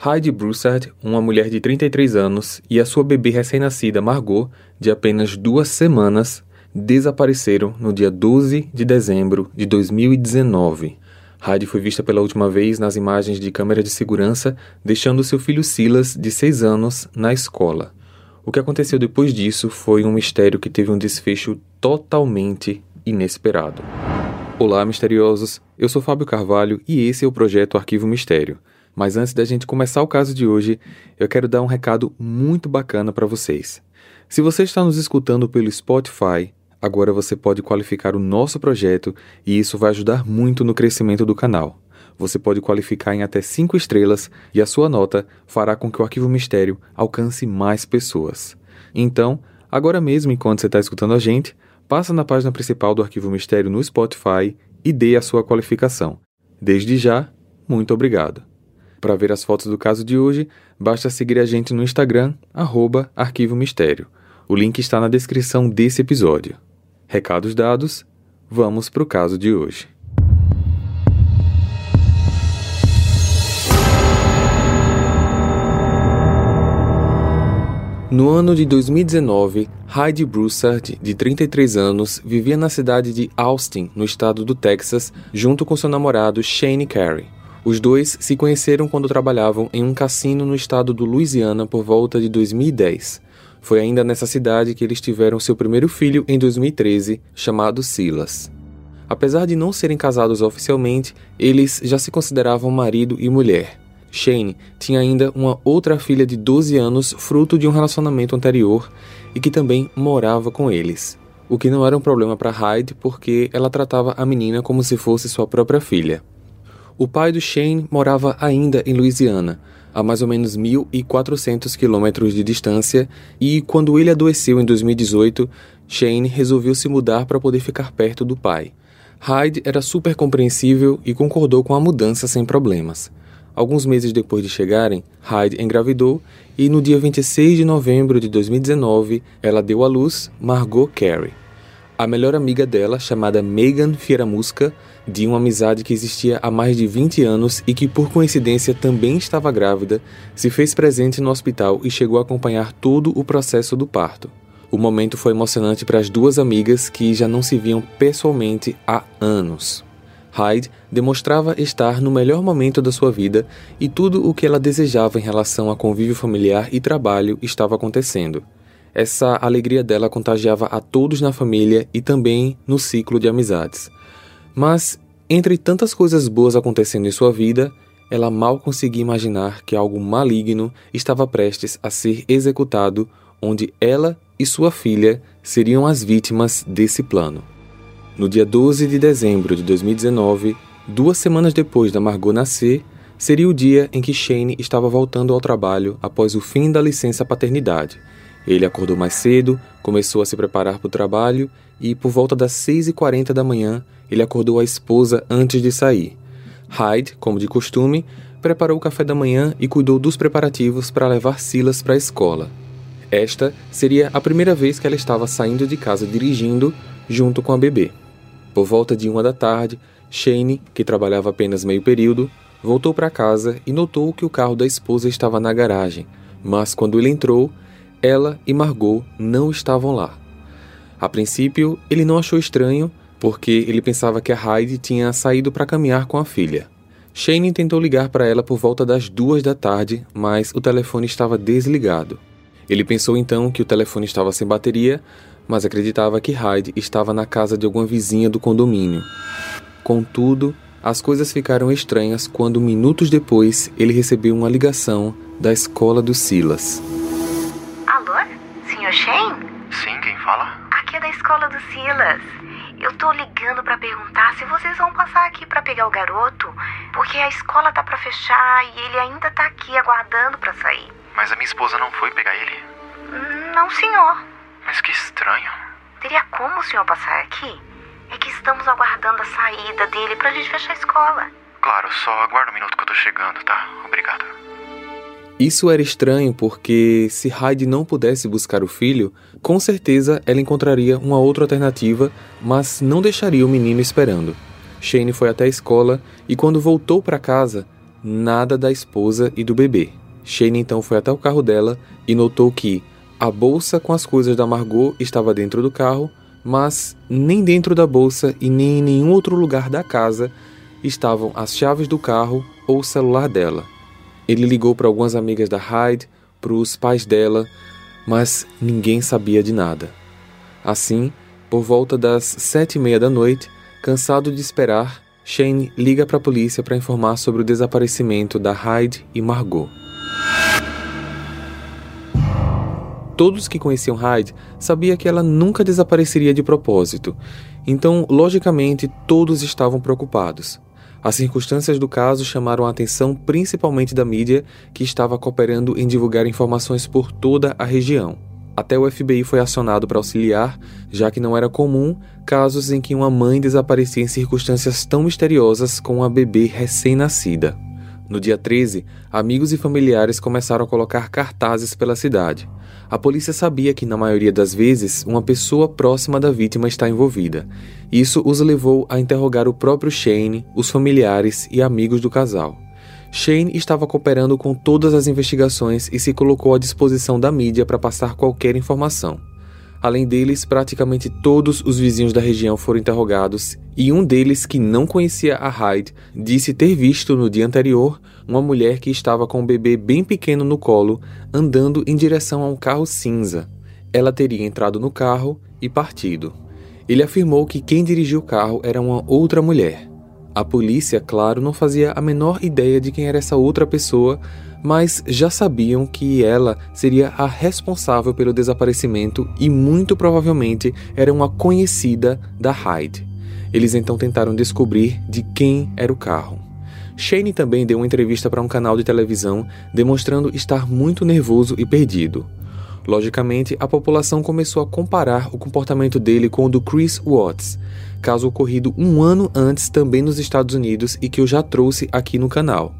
Heidi Broussard, uma mulher de 33 anos, e a sua bebê recém-nascida Margot, de apenas duas semanas, desapareceram no dia 12 de dezembro de 2019. Heidi foi vista pela última vez nas imagens de câmera de segurança, deixando seu filho Silas, de 6 anos, na escola. O que aconteceu depois disso foi um mistério que teve um desfecho totalmente inesperado. Olá, misteriosos! Eu sou Fábio Carvalho e esse é o projeto Arquivo Mistério. Mas antes da gente começar o caso de hoje, eu quero dar um recado muito bacana para vocês. Se você está nos escutando pelo Spotify, agora você pode qualificar o nosso projeto e isso vai ajudar muito no crescimento do canal. Você pode qualificar em até 5 estrelas e a sua nota fará com que o Arquivo Mistério alcance mais pessoas. Então, agora mesmo, enquanto você está escutando a gente, passa na página principal do Arquivo Mistério no Spotify e dê a sua qualificação. Desde já, muito obrigado. Para ver as fotos do caso de hoje, basta seguir a gente no Instagram, arroba Arquivo Mistério. O link está na descrição desse episódio. Recados dados, vamos para o caso de hoje. No ano de 2019, Heidi Broussard, de 33 anos, vivia na cidade de Austin, no estado do Texas, junto com seu namorado Shane Carey. Os dois se conheceram quando trabalhavam em um cassino no estado do Louisiana por volta de 2010. Foi ainda nessa cidade que eles tiveram seu primeiro filho em 2013, chamado Silas. Apesar de não serem casados oficialmente, eles já se consideravam marido e mulher. Shane tinha ainda uma outra filha de 12 anos, fruto de um relacionamento anterior, e que também morava com eles. O que não era um problema para Hyde porque ela tratava a menina como se fosse sua própria filha. O pai do Shane morava ainda em Louisiana, a mais ou menos 1.400 quilômetros de distância, e quando ele adoeceu em 2018, Shane resolveu se mudar para poder ficar perto do pai. Hyde era super compreensível e concordou com a mudança sem problemas. Alguns meses depois de chegarem, Hyde engravidou e no dia 26 de novembro de 2019 ela deu à luz Margot Carey. A melhor amiga dela, chamada Megan Fieramusca, de uma amizade que existia há mais de 20 anos e que por coincidência também estava grávida, se fez presente no hospital e chegou a acompanhar todo o processo do parto. O momento foi emocionante para as duas amigas que já não se viam pessoalmente há anos. Hyde demonstrava estar no melhor momento da sua vida e tudo o que ela desejava em relação a convívio familiar e trabalho estava acontecendo. Essa alegria dela contagiava a todos na família e também no ciclo de amizades. Mas, entre tantas coisas boas acontecendo em sua vida, ela mal conseguia imaginar que algo maligno estava prestes a ser executado, onde ela e sua filha seriam as vítimas desse plano. No dia 12 de dezembro de 2019, duas semanas depois da Margot nascer, seria o dia em que Shane estava voltando ao trabalho após o fim da licença paternidade. Ele acordou mais cedo, começou a se preparar para o trabalho e, por volta das 6h40 da manhã, ele acordou a esposa antes de sair. Hyde, como de costume, preparou o café da manhã e cuidou dos preparativos para levar Silas para a escola. Esta seria a primeira vez que ela estava saindo de casa dirigindo junto com a bebê. Por volta de uma da tarde, Shane, que trabalhava apenas meio período, voltou para casa e notou que o carro da esposa estava na garagem, mas quando ele entrou, ela e Margot não estavam lá. A princípio, ele não achou estranho, porque ele pensava que a Heidi tinha saído para caminhar com a filha. Shane tentou ligar para ela por volta das duas da tarde, mas o telefone estava desligado. Ele pensou então que o telefone estava sem bateria, mas acreditava que Hyde estava na casa de alguma vizinha do condomínio. Contudo, as coisas ficaram estranhas quando, minutos depois, ele recebeu uma ligação da escola do Silas. Senhor Shane? Sim, quem fala? Aqui é da escola do Silas. Eu tô ligando para perguntar se vocês vão passar aqui para pegar o garoto, porque a escola tá para fechar e ele ainda tá aqui aguardando para sair. Mas a minha esposa não foi pegar ele. Não, senhor. Mas que estranho. Teria como o senhor passar aqui? É que estamos aguardando a saída dele pra gente fechar a escola. Claro, só aguarda um minuto que eu tô chegando, tá? Obrigado. Isso era estranho porque, se Hyde não pudesse buscar o filho, com certeza ela encontraria uma outra alternativa, mas não deixaria o menino esperando. Shane foi até a escola e, quando voltou para casa, nada da esposa e do bebê. Shane então foi até o carro dela e notou que a bolsa com as coisas da Margot estava dentro do carro, mas nem dentro da bolsa e nem em nenhum outro lugar da casa estavam as chaves do carro ou o celular dela. Ele ligou para algumas amigas da Hyde, para os pais dela, mas ninguém sabia de nada. Assim, por volta das sete e meia da noite, cansado de esperar, Shane liga para a polícia para informar sobre o desaparecimento da Hyde e Margot. Todos que conheciam Hyde sabiam que ela nunca desapareceria de propósito, então, logicamente, todos estavam preocupados. As circunstâncias do caso chamaram a atenção principalmente da mídia, que estava cooperando em divulgar informações por toda a região. Até o FBI foi acionado para auxiliar, já que não era comum casos em que uma mãe desaparecia em circunstâncias tão misteriosas com uma bebê recém-nascida. No dia 13, amigos e familiares começaram a colocar cartazes pela cidade. A polícia sabia que, na maioria das vezes, uma pessoa próxima da vítima está envolvida. Isso os levou a interrogar o próprio Shane, os familiares e amigos do casal. Shane estava cooperando com todas as investigações e se colocou à disposição da mídia para passar qualquer informação. Além deles, praticamente todos os vizinhos da região foram interrogados e um deles, que não conhecia a Hyde, disse ter visto no dia anterior uma mulher que estava com um bebê bem pequeno no colo andando em direção a um carro cinza. Ela teria entrado no carro e partido. Ele afirmou que quem dirigiu o carro era uma outra mulher. A polícia, claro, não fazia a menor ideia de quem era essa outra pessoa, mas já sabiam que ela seria a responsável pelo desaparecimento e muito provavelmente era uma conhecida da Hyde. Eles então tentaram descobrir de quem era o carro. Shane também deu uma entrevista para um canal de televisão demonstrando estar muito nervoso e perdido. Logicamente, a população começou a comparar o comportamento dele com o do Chris Watts, caso ocorrido um ano antes também nos Estados Unidos e que eu já trouxe aqui no canal.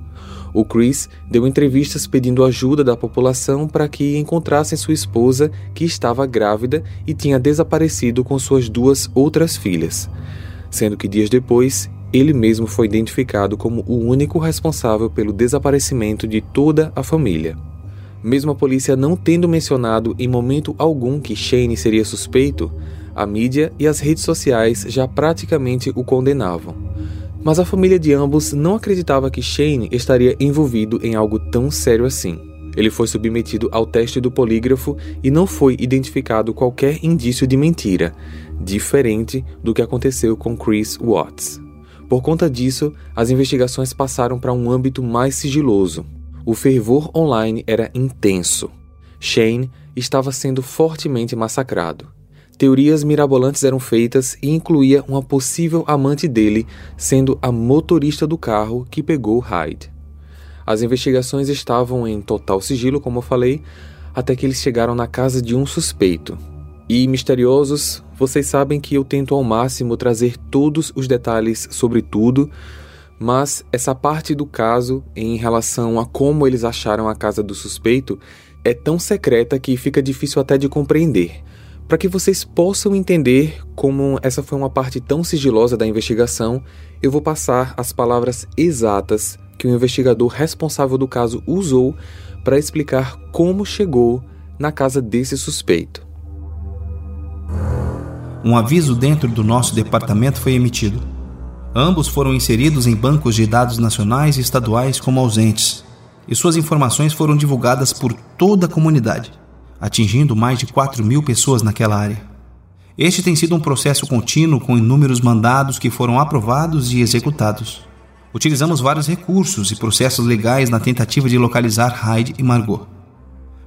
O Chris deu entrevistas pedindo ajuda da população para que encontrassem sua esposa, que estava grávida e tinha desaparecido com suas duas outras filhas, sendo que dias depois ele mesmo foi identificado como o único responsável pelo desaparecimento de toda a família. Mesmo a polícia não tendo mencionado em momento algum que Shane seria suspeito, a mídia e as redes sociais já praticamente o condenavam. Mas a família de ambos não acreditava que Shane estaria envolvido em algo tão sério assim. Ele foi submetido ao teste do polígrafo e não foi identificado qualquer indício de mentira, diferente do que aconteceu com Chris Watts. Por conta disso, as investigações passaram para um âmbito mais sigiloso. O fervor online era intenso. Shane estava sendo fortemente massacrado. Teorias mirabolantes eram feitas e incluía uma possível amante dele sendo a motorista do carro que pegou Hyde. As investigações estavam em total sigilo, como eu falei, até que eles chegaram na casa de um suspeito. E misteriosos, vocês sabem que eu tento ao máximo trazer todos os detalhes sobre tudo, mas essa parte do caso, em relação a como eles acharam a casa do suspeito, é tão secreta que fica difícil até de compreender. Para que vocês possam entender como essa foi uma parte tão sigilosa da investigação, eu vou passar as palavras exatas que o investigador responsável do caso usou para explicar como chegou na casa desse suspeito. Um aviso dentro do nosso departamento foi emitido. Ambos foram inseridos em bancos de dados nacionais e estaduais como ausentes, e suas informações foram divulgadas por toda a comunidade atingindo mais de 4 mil pessoas naquela área. Este tem sido um processo contínuo com inúmeros mandados que foram aprovados e executados. Utilizamos vários recursos e processos legais na tentativa de localizar Hyde e Margot.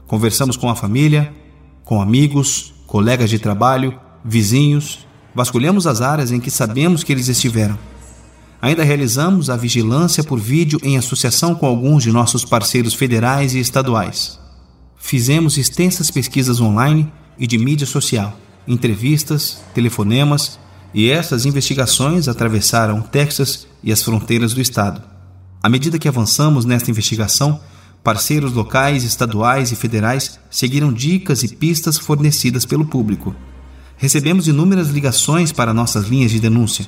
Conversamos com a família, com amigos, colegas de trabalho, vizinhos, vasculhamos as áreas em que sabemos que eles estiveram. Ainda realizamos a vigilância por vídeo em associação com alguns de nossos parceiros federais e estaduais. Fizemos extensas pesquisas online e de mídia social, entrevistas, telefonemas, e essas investigações atravessaram Texas e as fronteiras do estado. À medida que avançamos nesta investigação, parceiros locais, estaduais e federais seguiram dicas e pistas fornecidas pelo público. Recebemos inúmeras ligações para nossas linhas de denúncia,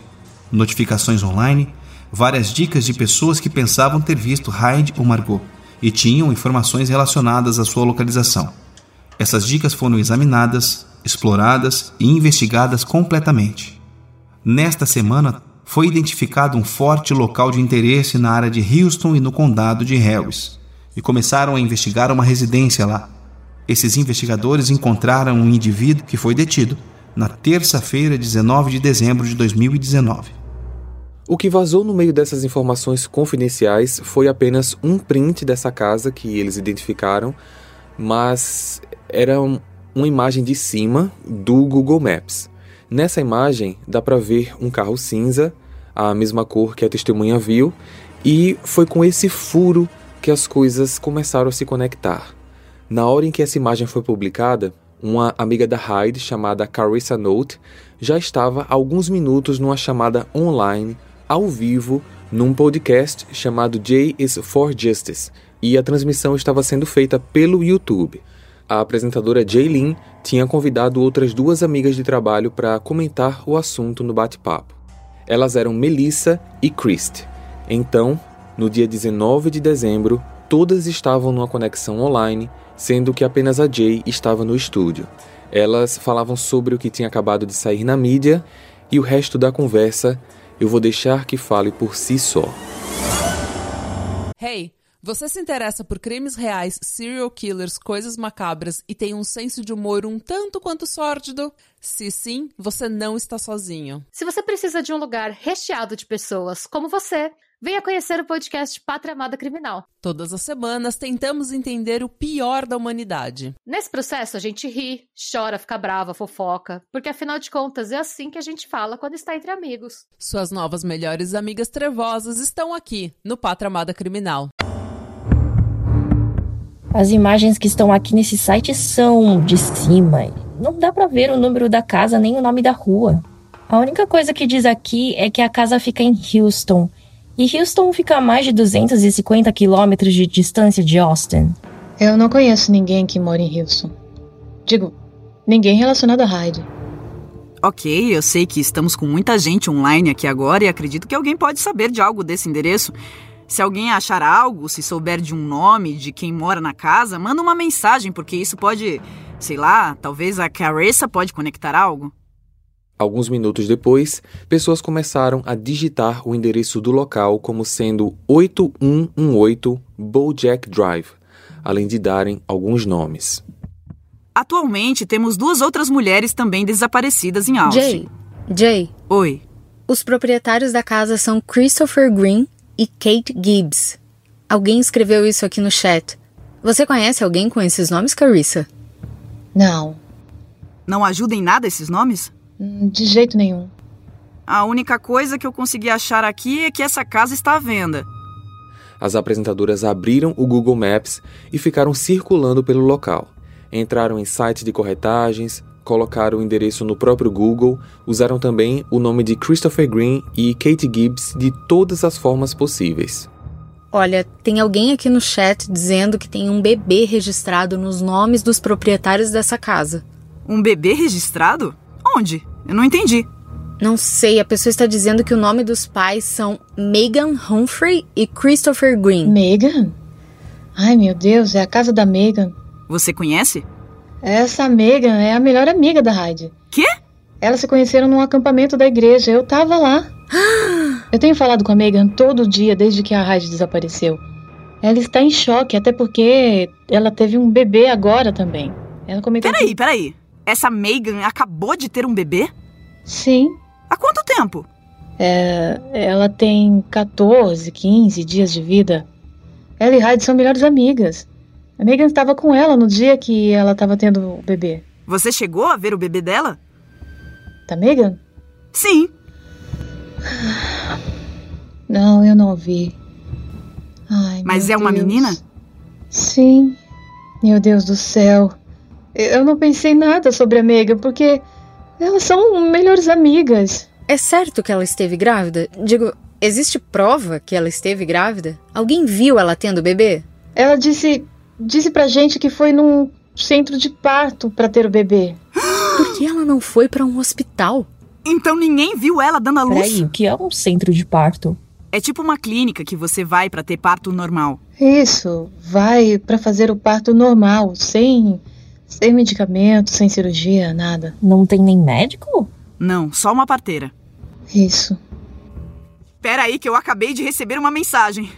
notificações online, várias dicas de pessoas que pensavam ter visto Hyde ou Margot e tinham informações relacionadas à sua localização. Essas dicas foram examinadas, exploradas e investigadas completamente. Nesta semana, foi identificado um forte local de interesse na área de Houston e no condado de Harris, e começaram a investigar uma residência lá. Esses investigadores encontraram um indivíduo que foi detido na terça-feira, 19 de dezembro de 2019. O que vazou no meio dessas informações confidenciais foi apenas um print dessa casa que eles identificaram, mas era uma imagem de cima do Google Maps. Nessa imagem dá para ver um carro cinza, a mesma cor que a testemunha viu, e foi com esse furo que as coisas começaram a se conectar. Na hora em que essa imagem foi publicada, uma amiga da Hyde, chamada Carissa Note, já estava há alguns minutos numa chamada online, ao vivo, num podcast chamado J is for Justice, e a transmissão estava sendo feita pelo YouTube. A apresentadora Jaylin tinha convidado outras duas amigas de trabalho para comentar o assunto no bate-papo. Elas eram Melissa e Christ. Então, no dia 19 de dezembro, todas estavam numa conexão online, sendo que apenas a Jay estava no estúdio. Elas falavam sobre o que tinha acabado de sair na mídia e o resto da conversa eu vou deixar que fale por si só. Hey, você se interessa por crimes reais, serial killers, coisas macabras e tem um senso de humor um tanto quanto sórdido? Se sim, você não está sozinho. Se você precisa de um lugar recheado de pessoas como você, venha conhecer o podcast Pátria Amada Criminal. Todas as semanas tentamos entender o pior da humanidade. Nesse processo, a gente ri, chora, fica brava, fofoca, porque afinal de contas é assim que a gente fala quando está entre amigos. Suas novas melhores amigas trevosas estão aqui, no Pátria Amada Criminal. As imagens que estão aqui nesse site são de cima. Não dá para ver o número da casa nem o nome da rua. A única coisa que diz aqui é que a casa fica em Houston. E Houston fica a mais de 250 quilômetros de distância de Austin. Eu não conheço ninguém que mora em Houston. Digo, ninguém relacionado a Hyde. Ok, eu sei que estamos com muita gente online aqui agora e acredito que alguém pode saber de algo desse endereço. Se alguém achar algo, se souber de um nome de quem mora na casa, manda uma mensagem, porque isso pode, sei lá, talvez a Carissa pode conectar algo. Alguns minutos depois, pessoas começaram a digitar o endereço do local como sendo 8118 Bojack Drive, além de darem alguns nomes. Atualmente temos duas outras mulheres também desaparecidas em Austin. Jay, Jay. Oi. Os proprietários da casa são Christopher Green e Kate Gibbs. Alguém escreveu isso aqui no chat. Você conhece alguém com esses nomes, Carissa? Não. Não ajuda em nada esses nomes? De jeito nenhum. A única coisa que eu consegui achar aqui é que essa casa está à venda. As apresentadoras abriram o Google Maps e ficaram circulando pelo local. Entraram em sites de corretagens, colocaram o endereço no próprio Google, usaram também o nome de Christopher Green e Kate Gibbs de todas as formas possíveis. Olha, tem alguém aqui no chat dizendo que tem um bebê registrado nos nomes dos proprietários dessa casa. Um bebê registrado? Onde? Eu não entendi. Não sei, a pessoa está dizendo que o nome dos pais são Megan Humphrey e Christopher Green. Megan? Ai meu Deus, é a casa da Megan. Você conhece? Essa Megan é a melhor amiga da Hyde. Quê? Elas se conheceram num acampamento da igreja. Eu tava lá. Eu tenho falado com a Megan todo dia desde que a Hyde desapareceu. Ela está em choque, até porque ela teve um bebê agora também. Ela comentou. Peraí, que... peraí. Essa Megan acabou de ter um bebê? Sim. Há quanto tempo? É, ela tem 14, 15 dias de vida. Ela e Hyde são melhores amigas. A Megan estava com ela no dia que ela estava tendo o bebê. Você chegou a ver o bebê dela? Da Megan? Sim. Não, eu não vi. Ai, Mas é uma Deus. menina? Sim. Meu Deus do céu. Eu não pensei nada sobre a Megan, porque elas são melhores amigas. É certo que ela esteve grávida? Digo, existe prova que ela esteve grávida? Alguém viu ela tendo bebê? Ela disse, disse pra gente que foi num centro de parto pra ter o bebê. Por que ela não foi pra um hospital? Então ninguém viu ela dando a luz? Peraí, o que é um centro de parto? É tipo uma clínica que você vai para ter parto normal. Isso, vai para fazer o parto normal, sem sem medicamento, sem cirurgia, nada. Não tem nem médico? Não, só uma parteira. Isso. Pera aí que eu acabei de receber uma mensagem.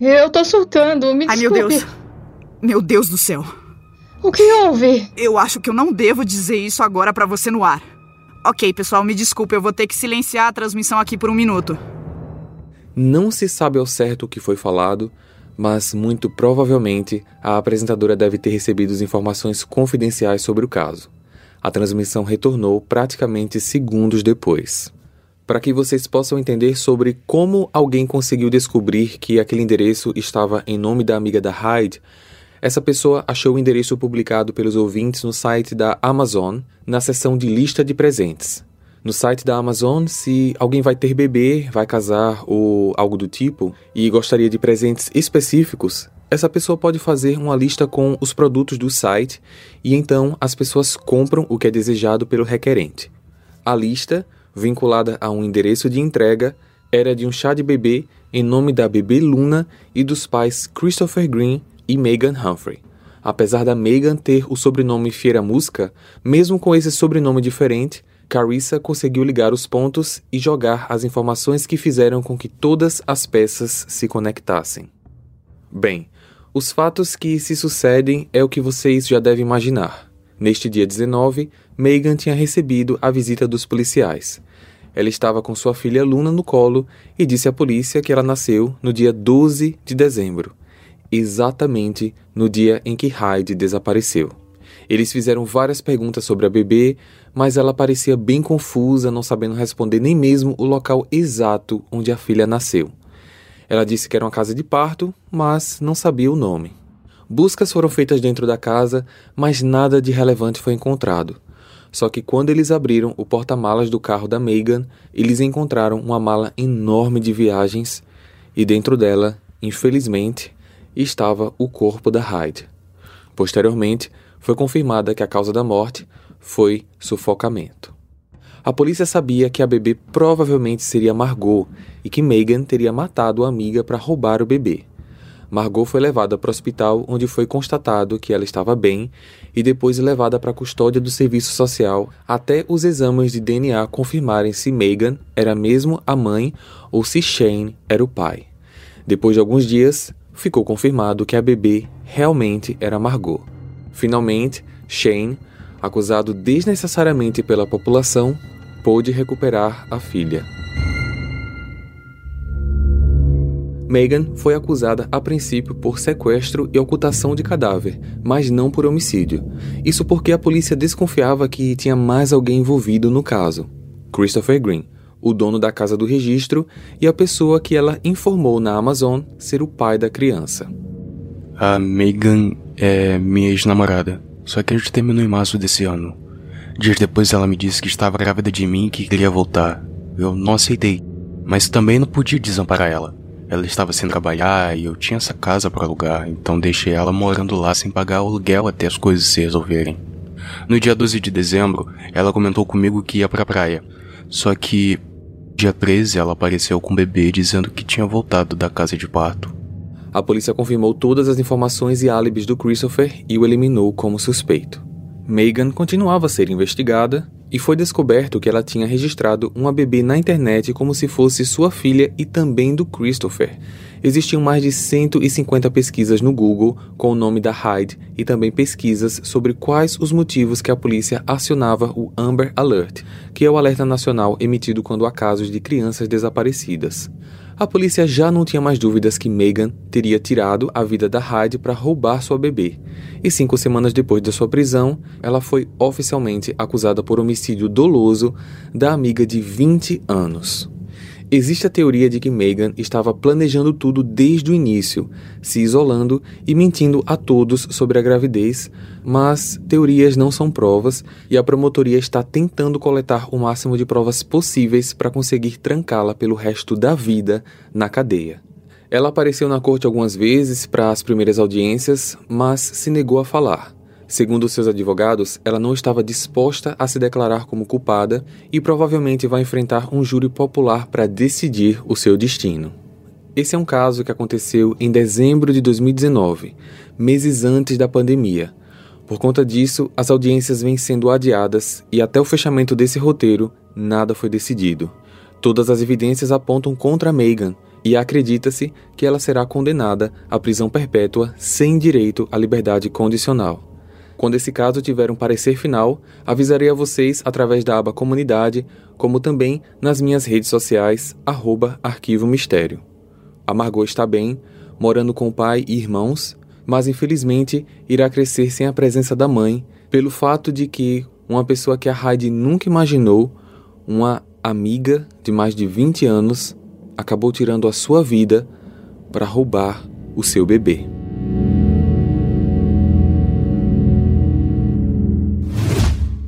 Eu tô surtando, me Ai, desculpe. meu Deus. Meu Deus do céu. O que houve? Eu acho que eu não devo dizer isso agora pra você no ar. Ok, pessoal, me desculpe, eu vou ter que silenciar a transmissão aqui por um minuto. Não se sabe ao certo o que foi falado, mas muito provavelmente a apresentadora deve ter recebido informações confidenciais sobre o caso. A transmissão retornou praticamente segundos depois. Para que vocês possam entender sobre como alguém conseguiu descobrir que aquele endereço estava em nome da amiga da Hyde, essa pessoa achou o endereço publicado pelos ouvintes no site da Amazon, na seção de lista de presentes. No site da Amazon, se alguém vai ter bebê, vai casar ou algo do tipo e gostaria de presentes específicos, essa pessoa pode fazer uma lista com os produtos do site e então as pessoas compram o que é desejado pelo requerente. A lista, vinculada a um endereço de entrega, era de um chá de bebê em nome da bebê Luna e dos pais Christopher Green e Megan Humphrey. Apesar da Megan ter o sobrenome Fiera Musca, mesmo com esse sobrenome diferente, Carissa conseguiu ligar os pontos e jogar as informações que fizeram com que todas as peças se conectassem. Bem, os fatos que se sucedem é o que vocês já devem imaginar. Neste dia 19, Megan tinha recebido a visita dos policiais. Ela estava com sua filha Luna no colo e disse à polícia que ela nasceu no dia 12 de dezembro, exatamente no dia em que Hyde desapareceu. Eles fizeram várias perguntas sobre a bebê, mas ela parecia bem confusa, não sabendo responder nem mesmo o local exato onde a filha nasceu. Ela disse que era uma casa de parto, mas não sabia o nome. Buscas foram feitas dentro da casa, mas nada de relevante foi encontrado. Só que quando eles abriram o porta-malas do carro da Megan, eles encontraram uma mala enorme de viagens e dentro dela, infelizmente, estava o corpo da Hyde. Posteriormente, foi confirmada que a causa da morte foi sufocamento. A polícia sabia que a bebê provavelmente seria Margot e que Megan teria matado a amiga para roubar o bebê. Margot foi levada para o hospital, onde foi constatado que ela estava bem, e depois levada para a custódia do serviço social até os exames de DNA confirmarem se Megan era mesmo a mãe ou se Shane era o pai. Depois de alguns dias, ficou confirmado que a bebê realmente era Margot. Finalmente, Shane, acusado desnecessariamente pela população, pôde recuperar a filha. Megan foi acusada a princípio por sequestro e ocultação de cadáver, mas não por homicídio. Isso porque a polícia desconfiava que tinha mais alguém envolvido no caso: Christopher Green, o dono da casa do registro e a pessoa que ela informou na Amazon ser o pai da criança. A Megan é minha ex-namorada, só que a gente terminou em março desse ano. Dias depois ela me disse que estava grávida de mim e que queria voltar. Eu não aceitei, mas também não podia desamparar ela. Ela estava sem trabalhar e eu tinha essa casa para alugar, então deixei ela morando lá sem pagar o aluguel até as coisas se resolverem. No dia 12 de dezembro, ela comentou comigo que ia pra praia. Só que, dia 13, ela apareceu com o bebê dizendo que tinha voltado da casa de parto. A polícia confirmou todas as informações e álibis do Christopher e o eliminou como suspeito. Megan continuava a ser investigada e foi descoberto que ela tinha registrado uma bebê na internet como se fosse sua filha e também do Christopher. Existiam mais de 150 pesquisas no Google com o nome da Hyde e também pesquisas sobre quais os motivos que a polícia acionava o Amber Alert, que é o alerta nacional emitido quando há casos de crianças desaparecidas. A polícia já não tinha mais dúvidas que Megan teria tirado a vida da Hyde para roubar sua bebê. E cinco semanas depois da sua prisão, ela foi oficialmente acusada por homicídio doloso da amiga de 20 anos. Existe a teoria de que Megan estava planejando tudo desde o início, se isolando e mentindo a todos sobre a gravidez, mas teorias não são provas e a promotoria está tentando coletar o máximo de provas possíveis para conseguir trancá-la pelo resto da vida na cadeia. Ela apareceu na corte algumas vezes para as primeiras audiências, mas se negou a falar. Segundo seus advogados, ela não estava disposta a se declarar como culpada e provavelmente vai enfrentar um júri popular para decidir o seu destino. Esse é um caso que aconteceu em dezembro de 2019, meses antes da pandemia. Por conta disso, as audiências vêm sendo adiadas e até o fechamento desse roteiro, nada foi decidido. Todas as evidências apontam contra Megan e acredita-se que ela será condenada à prisão perpétua sem direito à liberdade condicional. Quando esse caso tiver um parecer final, avisarei a vocês através da aba Comunidade, como também nas minhas redes sociais, arroba Arquivo Mistério. A Margot está bem, morando com o pai e irmãos, mas infelizmente irá crescer sem a presença da mãe, pelo fato de que uma pessoa que a Heidi nunca imaginou, uma amiga de mais de 20 anos, acabou tirando a sua vida para roubar o seu bebê.